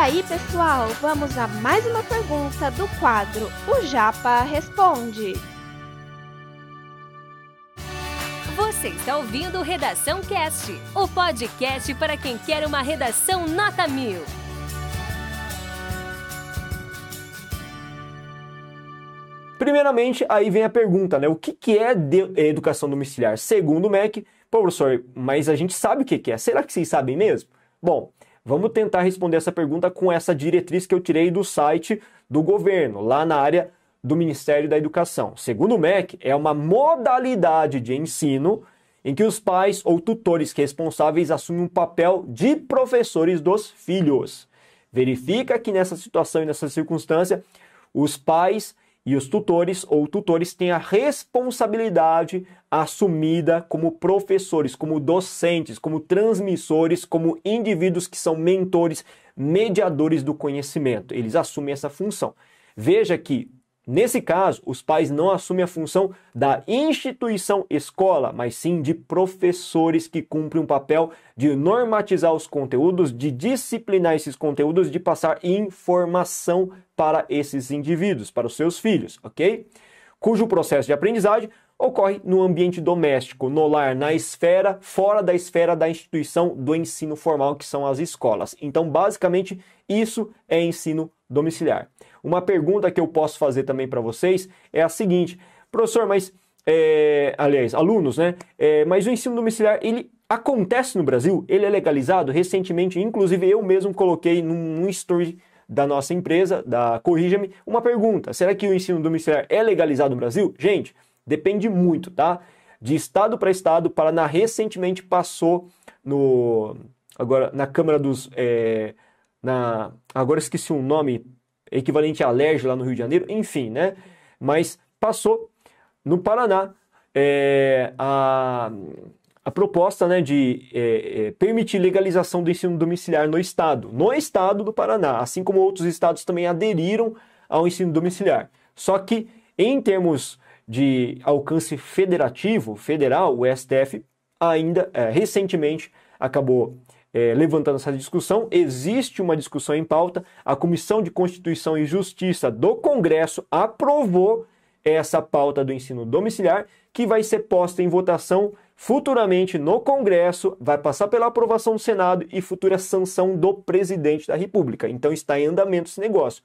aí, pessoal, vamos a mais uma pergunta do quadro O Japa Responde. Você está ouvindo Redação Cast, o podcast para quem quer uma redação nota mil. Primeiramente, aí vem a pergunta, né? O que, que é educação domiciliar? Segundo o MEC, professor, mas a gente sabe o que, que é. Será que vocês sabem mesmo? Bom, vamos tentar responder essa pergunta com essa diretriz que eu tirei do site do governo, lá na área do Ministério da Educação. Segundo o MEC, é uma modalidade de ensino em que os pais ou tutores responsáveis assumem um papel de professores dos filhos. Verifica que nessa situação e nessa circunstância, os pais e os tutores ou tutores têm a responsabilidade assumida como professores, como docentes, como transmissores, como indivíduos que são mentores, mediadores do conhecimento. Eles assumem essa função. Veja que Nesse caso, os pais não assumem a função da instituição escola, mas sim de professores que cumprem um papel de normatizar os conteúdos, de disciplinar esses conteúdos, de passar informação para esses indivíduos, para os seus filhos, ok? Cujo processo de aprendizagem ocorre no ambiente doméstico, no lar, na esfera, fora da esfera da instituição do ensino formal, que são as escolas. Então, basicamente, isso é ensino domiciliar. Uma pergunta que eu posso fazer também para vocês é a seguinte, professor, mas é, aliás, alunos, né? É, mas o ensino domiciliar ele acontece no Brasil? Ele é legalizado? Recentemente, inclusive eu mesmo coloquei num, num story da nossa empresa, da Corrija-me, uma pergunta: será que o ensino domiciliar é legalizado no Brasil? Gente, depende muito, tá? De estado para estado, Paraná recentemente passou no agora na Câmara dos é, na agora esqueci um nome equivalente à LERJ lá no Rio de Janeiro, enfim, né? Mas passou no Paraná é, a, a proposta né, de é, é, permitir legalização do ensino domiciliar no estado, no estado do Paraná, assim como outros estados também aderiram ao ensino domiciliar. Só que em termos de alcance federativo, federal, o STF ainda é, recentemente acabou é, levantando essa discussão. Existe uma discussão em pauta. A Comissão de Constituição e Justiça do Congresso aprovou essa pauta do ensino domiciliar, que vai ser posta em votação futuramente no Congresso, vai passar pela aprovação do Senado e futura sanção do presidente da República. Então está em andamento esse negócio.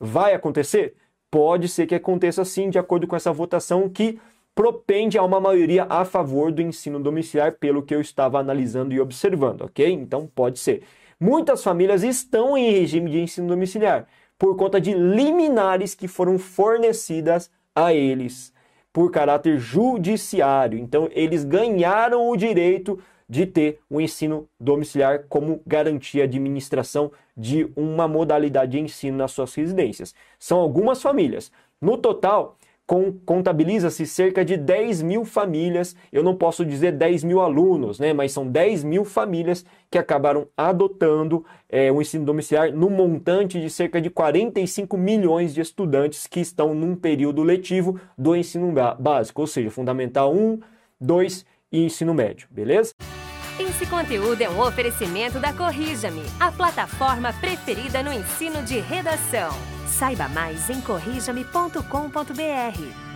Vai acontecer? Pode ser que aconteça sim, de acordo com essa votação que propende a uma maioria a favor do ensino domiciliar, pelo que eu estava analisando e observando, ok? Então pode ser. Muitas famílias estão em regime de ensino domiciliar por conta de liminares que foram fornecidas a eles por caráter judiciário. Então eles ganharam o direito de ter o ensino domiciliar como garantia de administração de uma modalidade de ensino nas suas residências. São algumas famílias. No total, contabiliza-se cerca de 10 mil famílias, eu não posso dizer 10 mil alunos, né, mas são 10 mil famílias que acabaram adotando é, o ensino domiciliar no montante de cerca de 45 milhões de estudantes que estão num período letivo do ensino básico, ou seja, fundamental 1, 2 e ensino médio, beleza? Esse conteúdo é um oferecimento da Corrija-me, a plataforma preferida no ensino de redação. Saiba mais em corrijame.com.br.